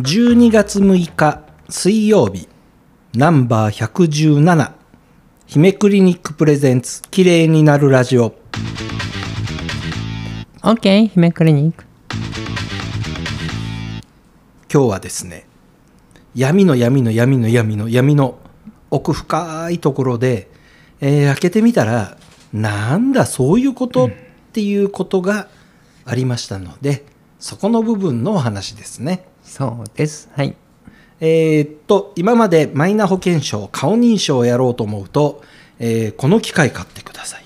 12月6日水曜日ナンバー117姫クリニックプレゼンツ綺麗になるラジオ。OK 姫クリニック。今日はですね闇の闇の闇の闇の闇の奥深いところで、えー開けてみたらなんだそういうことっていうことがありましたので、そこの部分のお話ですね。そうです。はい。えーっと今までマイナ保険証顔認証をやろうと思うと、えーこの機械買ってください、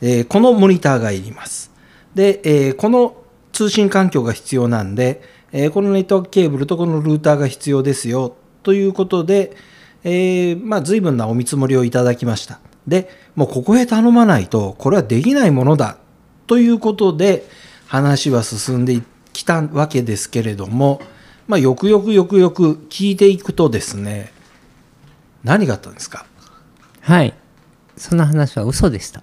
えーこのモニターがいります。で、えーこの通信環境が必要なんで、えーこのネットワークケーブルとこのルーターが必要ですよということで、えーまあ、随分なお見積もりをいただきました。でもうここへ頼まないとこれはできないものだということで話は進んできたわけですけれども、まあ、よくよくよくよく聞いていくとですね何があったんですか、はい。その話は嘘でした。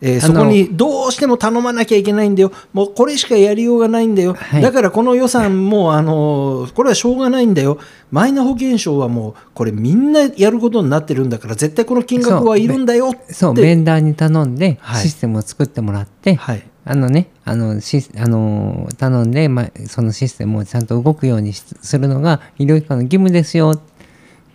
えーそこにどうしても頼まなきゃいけないんだよ。もうこれしかやりようがないんだよ、はい。だからこの予算もあのこれはしょうがないんだよ。マイナ保険証はもうこれみんなやることになってるんだから絶対この金額はいるんだよって。そうベンダーに頼んではい。システムを作ってもらって、はい。あのねあのシスあの頼んで、まあ、そのシステムをちゃんと動くようにしするのが医療機関の義務ですよ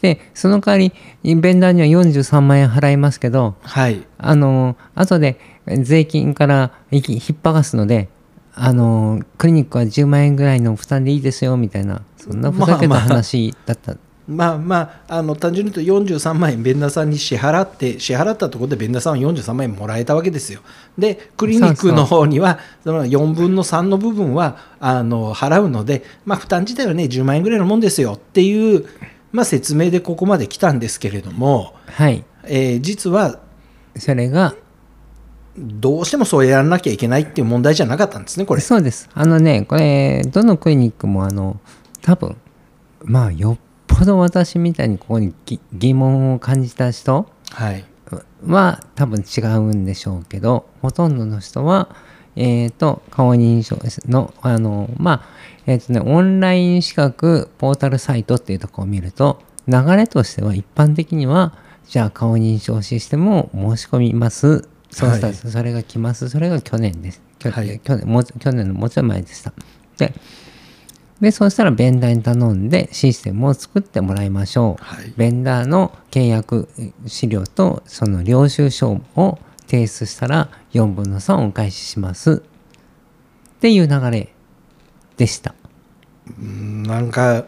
でその代わりベンダーには43万円払いますけどはい。あの後で税金から引っ張がすのであのクリニックは10万円ぐらいの負担でいいですよみたいなそんなふざけたまあまあ。話だった、まあまあ、あの単純に言うと43万円ベンダーさんに支払って支払ったところでベンダーさんは43万円もらえたわけですよ。でクリニックの方にはその4分の3の部分はあの払うので、まあ、負担自体はね10万円ぐらいのもんですよっていう、まあ、説明でここまで来たんですけれども、はい。えー実はそれがどうしてもそうやらなきゃいけないっていう問題じゃなかったんですねこれ。そうです。あのねこれどのクリニックもあの多分まあよっぽど私みたいにここにぎ疑問を感じた人はい。は多分違うんでしょうけどほとんどの人はえー、と顔認証のあのまあえっ、とねオンライン資格ポータルサイトっていうところを見ると流れとしては一般的にはじゃあ顔認証システムを申し込みます。そうしたらはい。それが来ます。それが去年です。去,、はい。去年もう去年のもうちょい前でした。ででそうしたらベンダーに頼んでシステムを作ってもらいましょう、はい。ベンダーの契約資料とその領収書を提出したら4分の3をお返しします。っていう流れでした。うんなんか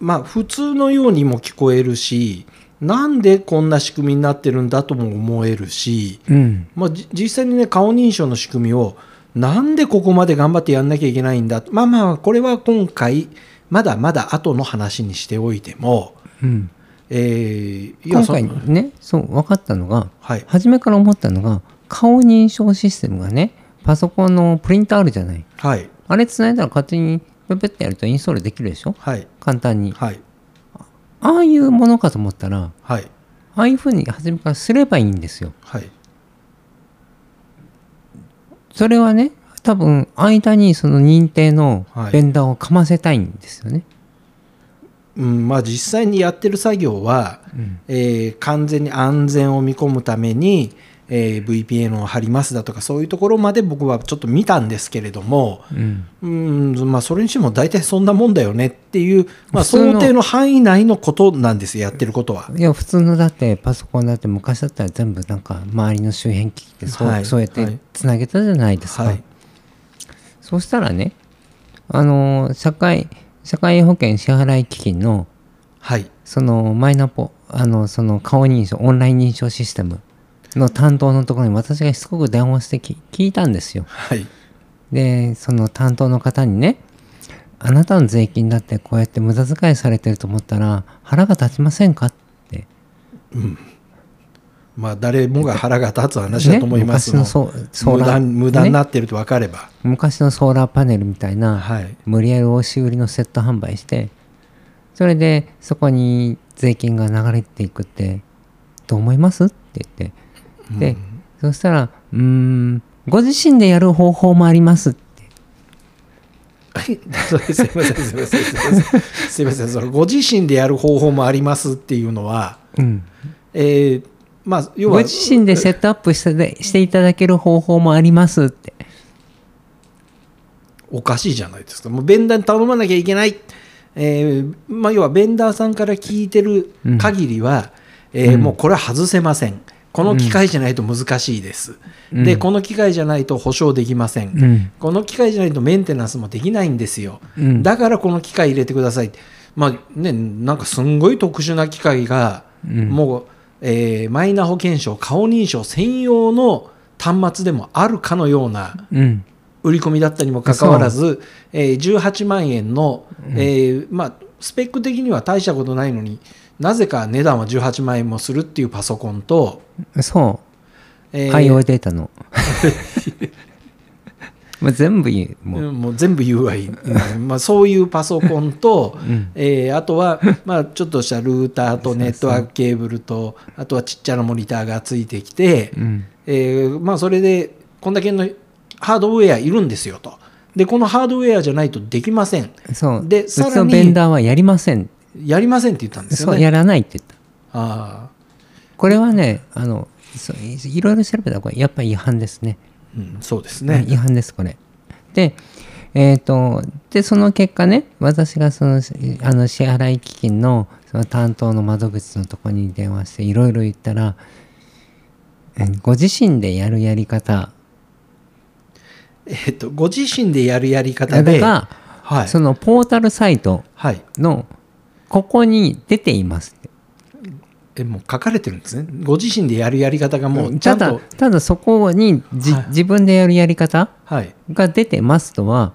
まあ普通のようにも聞こえるしなんでこんな仕組みになってるんだとも思えるし、うん、まあ、じ実際にね顔認証の仕組みをなんでここまで頑張ってやんなきゃいけないんだ？まあまあこれは今回まだまだ後の話にしておいても、うん、えー今回ねそう分かったのがはい。初めから思ったのが顔認証システムがねパソコンのプリンターあるじゃない。はい。あれつないだら勝手にペペってやるとインストールできるでしょ？はい。簡単に。はい。ああいうものかと思ったらはい。ああいうふうに初めからすればいいんですよ。はい。それはね多分間にその認定のはい。ベンダーをかませたいんですよね。うんまあ、実際にやってる作業は、うん。えー完全に安全を見込むために、えー VPN を貼りますだとかそういうところまで僕はちょっと見たんですけれども、うん。うんまあ、それにしても大体そんなもんだよねっていう、まあ、想定の範囲内のことなんですよやってることは。いや普通のだってパソコンだって昔だったら全部なんか周りの周辺機器ってそう,、はい。そうやってはい。つなげたじゃないですか。はい。そうしたらねあの社会社会保険支払い基金のはい。そのマイナポあのその顔認証オンライン認証システムの担当のところに私がしつこく電話してき聞いたんですよ。はい。でその担当の方にねあなたの税金だってこうやって無駄遣いされてると思ったら腹が立ちませんかってまあ、誰もが腹が立つ話だと思いますね昔のソー無駄ラー無駄になってると分かれば、昔のソーラーパネルみたいな、はい。無理やり押し売りのセット販売してそれでそこに税金が流れていくってどう思います？って言って。で、そしたらうーんご自身でやる方法もありますって。は いそれすいませんすいませんすいません。すいませんそのご自身でやる方法もありますっていうのは、うん。えーまあ要ごは自身でセットアップしてでしていただける方法もありますって。おかしいじゃないですか。もうベンダーに頼まなきゃいけない、えーまあ、要はベンダーさんから聞いてる限りは、えーうん。もうこれは外せません。この機械じゃないと難しいです、うん。でこの機械じゃないと保証できません、うん。この機械じゃないとメンテナンスもできないんですよ、うん。だからこの機械入れてください。まあねなんかすんごい特殊な機械が、うん。もう、えーマイナ保険証顔認証専用の端末でもあるかのようなうん。売り込みだったにもかかわらず、えー18万円の、えーまあ、スペック的には大したことないのになぜか値段は18万円もするっていうパソコンと、そう。えー IO データの もう全部言うもう、うんもう全部 UI、うん。まあ、そういうパソコンと、ん。えーあとは、まあ、ちょっとしたルーターとネットワークケーブルとあとはちっちゃなモニターがついてきて、うん。えーまあ、それでこんだけのハードウェアいるんですよと。でこのハードウェアじゃないとできません。そう。うでさらにベンダーはやりません。やりませんって言ったんですよね。そうやらないって言った。あこれはねあのそういいろいろ調べたらこれやっぱり違反ですね。ーうん、そうですはいね。違反ですこれ。でえっ、とでその結果ね私がそのあの支払い基金のその担当の窓口のところに電話していろいろ言ったらえご自身でやるやり方。えっと、ご自身でやるやり方で、が、はい、そのポータルサイトはい、のここに出ていますもう書かれてるんですね。ご自身でやるやり方がもうちゃただんと、ただそこにじ、はい。自分でやるやり方はい、が出てますとは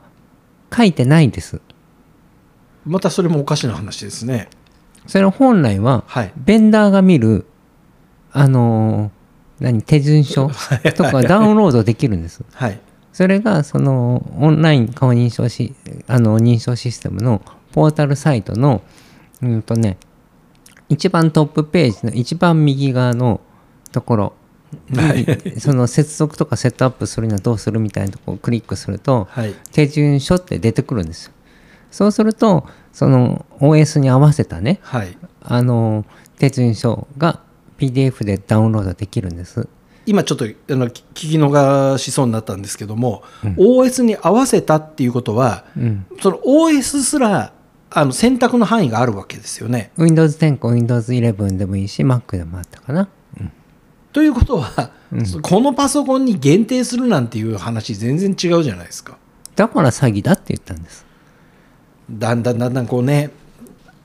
書いてないです。またそれもおかしな話ですね。それは本来ははい、ベンダーが見るあのー何手順書とかダウンロードできるんです。はい、それがそのオンライン顔認証しあの認証システムのポータルサイトのうんとね一番トップページの一番右側のところにその接続とかセットアップするにはどうするみたいなところをクリックするとはい、手順書って出てくるんです。よそうするとその OS に合わせたねはい。あの手順書が PDF でダウンロードできるんです。今ちょっとあの聞き逃しそうになったんですけども、OS に合わせたっていうことは、うん。その OS すらあの選択の範囲があるわけですよね。Windows 10か Windows 11でもいいし Mac でもあったかな。ということは、このパソコンに限定するなんていう話全然違うじゃないですか。だから詐欺だって言ったんです。だんだんだんだんこうね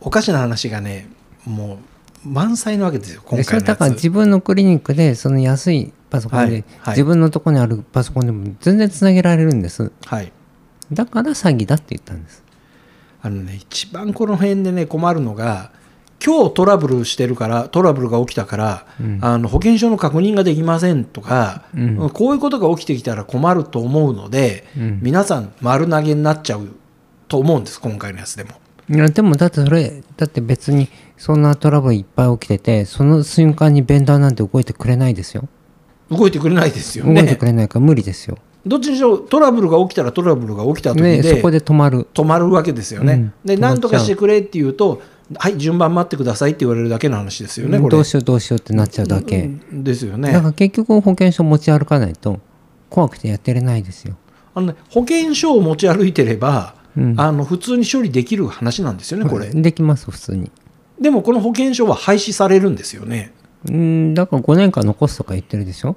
おかしな話がねもう満載なわけですよ今回だから自分のクリニックでその安いパソコンで、はいはい。自分のとこにあるパソコンでも全然つなげられるんです。はい。だから詐欺だって言ったんですあのね一番この辺でね困るのが今日トラブルしてるからトラブルが起きたから、あの保険証の確認ができませんとか、うん。こういうことが起きてきたら困ると思うので、うん。皆さん丸投げになっちゃうと思うんです今回のやつでも。いやでもだってそれだって別にそんなトラブルいっぱい起きててその瞬間にベンダーなんて動いてくれないですよ。動いてくれないですよ動いてねく。れないから無理ですよ、どっちにしろトラブルが起きたらトラブルが起きた時ね、で、そこで止まる。止まるわけですよね。うん。で何とかしてくれって言うとはい順番待ってくださいって言われるだけの話ですよねこれ。どうしようどうしようってなっちゃうだけ、うんですよね。だから結局保険証持ち歩かないと怖くてやってれないですよ。あのね保険証を持ち歩いてれば、うん。あの普通に処理できる話なんですよねこれ。できます普通に。でもこの保険証は廃止されるんですよね。うんだから5年間残すとか言ってるでしょ？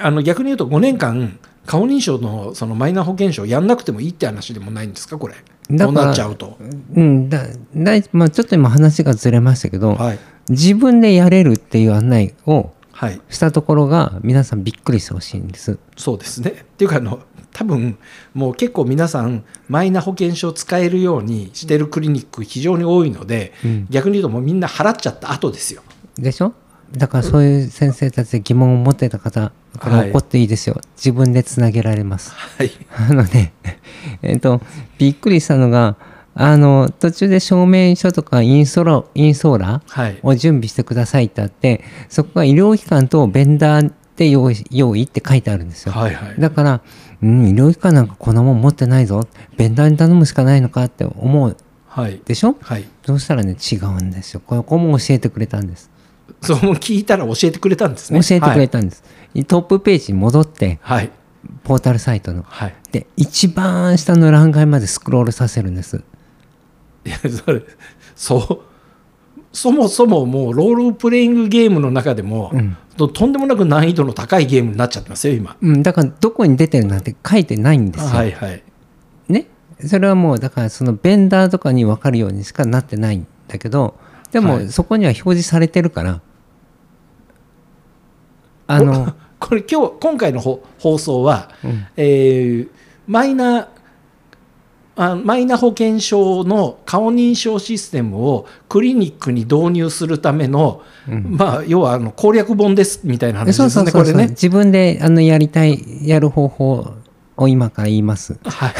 あの逆に言うと5年間顔認証のそのマイナ保険証やんなくてもいいって話でもないんですか？これ。だからこうなっちゃうと。うんだだいまあ、ちょっと今話がずれましたけど、はい自分でやれるっていう案内をはいしたところが皆さんびっくりしてほしいんですそうですね。っていうかあの多分もう結構皆さんマイナ保険証使えるようにしてるクリニック非常に多いので、うん逆に言うともうみんな払っちゃった後ですよ。でしょ？だからそういう先生たちで疑問を持ってた方これはい怒っていいですよ、自分でつなげられますはい。あのね えっとびっくりしたのがあの途中で証明書とかインソロインソーラーはい。を準備してくださいってあってそこが医療機関とベンダーで用意用意って書いてあるんですよ。はいはいだから、うん、医療機関なんかこんなもん持ってないぞ、ベンダーに頼むしかないのかって思うはいでしょ？はいそうしたらね、違うんですよ。ここも教えてくれたんです。そう聞いたら教えてくれたんです教ねえてくれたんです。トップページに戻って、はいポータルサイトの。はいで、一番下の欄外までスクロールさせるんです。いやそれそうそもそももうロールプレイングゲームの中でも、うんととんでもなく難易度の高いゲームになっちゃってますよ今うん、だからどこに出てるなんて書いてないんですよ。はいはいね。それはもうだからそのベンダーとかに分かるようにしかなってないんだけどでもはい。そこには表示されてるから、あの、これ今日今回のほ放送は、うん。えーマイナあマイナ保険証の顔認証システムをクリニックに導入するための、うん。まあ、要はあの攻略本ですみたいな話ですね、これね。自分であのやりたいやる方法を今から言います。はい、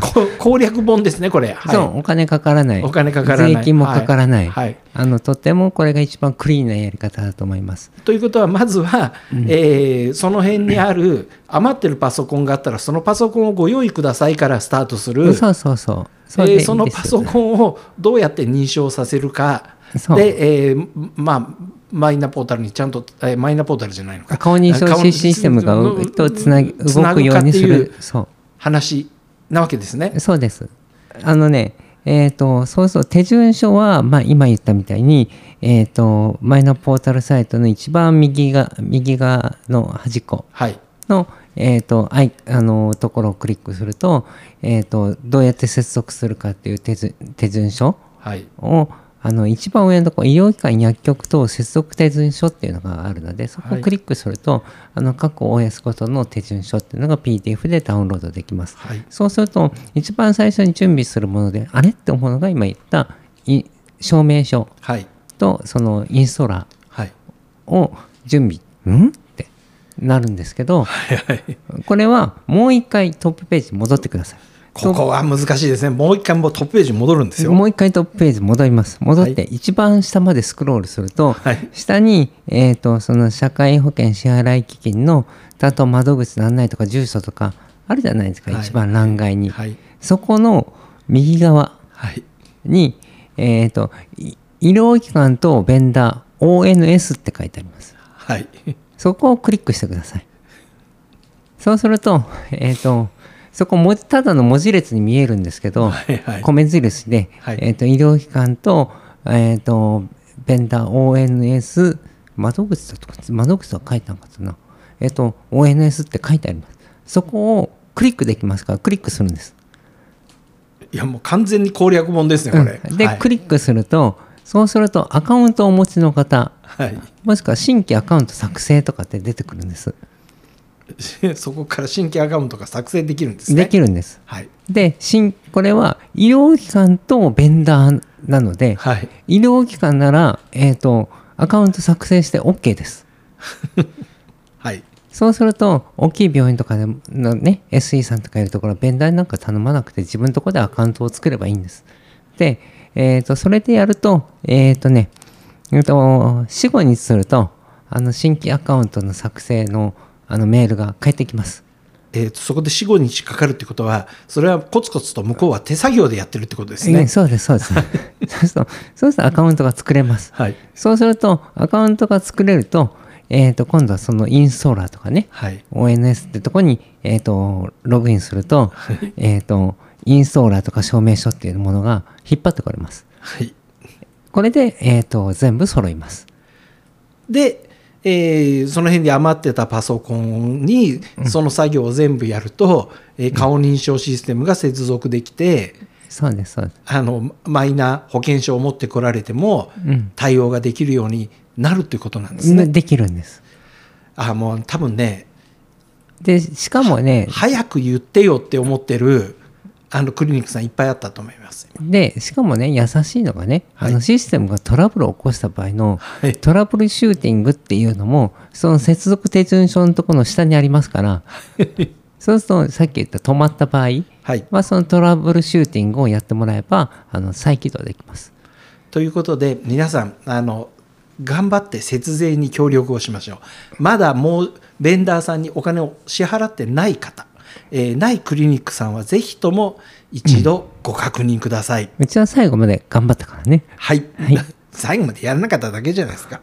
こ攻略本ですね、これ。はい、そうお金かからない。お金かからない。税金もかからない、はい。はい。あのとてもこれが一番クリーンなやり方だと思います。ということは、まずは、えーその辺にある余ってるパソコンがあったら、そのパソコンをご用意くださいからスタートする。そうそうそう。そえーそのパソコンをどうやって認証させるか、そう。で、えーまあ、マイナポータルにちゃんと、えーマイナポータルじゃないのか、顔認証顔システムがうとつなぎ動くようにするそう話なわけですね。そうです。あのね、えっ、と、そうそう、手順書は、まあ、今言ったみたいに、えっ、と、マイナポータルサイトの一番右が、右側の端っこはい、の、えっ、と、アイあの、ところをクリックすると、えっ、と、どうやって接続するかっていう手順手順書はい、を、あの、一番上のところ、医療機関薬局と接続手順書っていうのがあるので、そこはいをクリックすると、あの、各 OS ごとの手順書っていうのが PDF でダウンロードできます。はい、そうすると、一番最初に準備するもので、あれって思うのが今言ったい証明書はい、とそのインストーラはい、ーを準備、ん？ってなるんですけど、はい、はい。これはもう一回トップページに戻ってください。ここは難しいですね。もう一回もうトップページに戻るんですよ。もう一回トップページ戻ります。戻っては一番下までスクロールすると、はい。下に、えー、とその社会保険支払い基金のあと窓口の案内とか住所とかあるじゃないですか、はい。一番欄外に、はい、そこの右側はい、に、えー、とい医療機関とベンダー ONS って書いてあります。はい、そこをクリックしてください。そうすると,、えー、とそこもただの文字列に見えるんですけど、はい、はい。米印で、はい。えー、と医療機関と,、えー、とベンダー ONS 窓口だとか窓口は書いてなかったな、えー、と ONS って書いてあります。そこをクリックできますからクリックするんです。いや、もう完全に攻略本ですね、これ。うん。で、はい。クリックするとそうするとアカウントをお持ちの方はい、もしくは新規アカウント作成とかって出てくるんです。そこから新規アカウントが作成できるんですね。できるんです。はい、で、新これは医療機関とベンダーなので、はい、医療機関なら、えー、とアカウント作成して OK です。はい、そうすると、大きい病院とかでのね、SE さんとかいるところは、ベンダーになんか頼まなくて、自分のところでアカウントを作ればいいんです。で、えー、とそれでやると、えっ、とね、えー、と4、5日すると、あの新規アカウントの作成のあのメールが返ってきます。えーとそこで4、5日かかるってことは、それはコツコツと向こうは手作業でやってるってことですねうん。そうです、そうです。そうすると、そうするとアカウントが作れます。はい、そうすると、アカウントが作れると、えっ、と、今度はそのインストーラーとかね、はい、ONS ってとこに、えっ、と、ログインすると、えっと、インストーラーとか証明書っていうものが引っ張ってこれます。はい。これで、えっ、と、全部揃います。で、えーその辺で余ってたパソコンにその作業を全部やると、えー顔認証システムが接続できて、そうです、そうです。あのマイナ保険証を持ってこられてもうん。対応ができるようになるということなんですね。でできるんです。あもう多分ねで、しかもね、早く言ってよって思ってるあのクリニックさんいっぱいあったと思います。で、しかもね、優しいのがね、はい。あのシステムがトラブルを起こした場合の、はい。トラブルシューティングっていうのも、その接続手順書のところの下にありますから、そうすると、さっき言った止まった場合はそのトラブルシューティングをやってもらえば、あの再起動できます。ということで皆さんあの頑張って節税に協力をしましょう。まだもうベンダーさんにお金を支払ってない方、えーないクリニックさんはぜひとも一度ご確認ください、うちは最後まで頑張ったからね。はい、はい。最後までやらなかっただけじゃないですか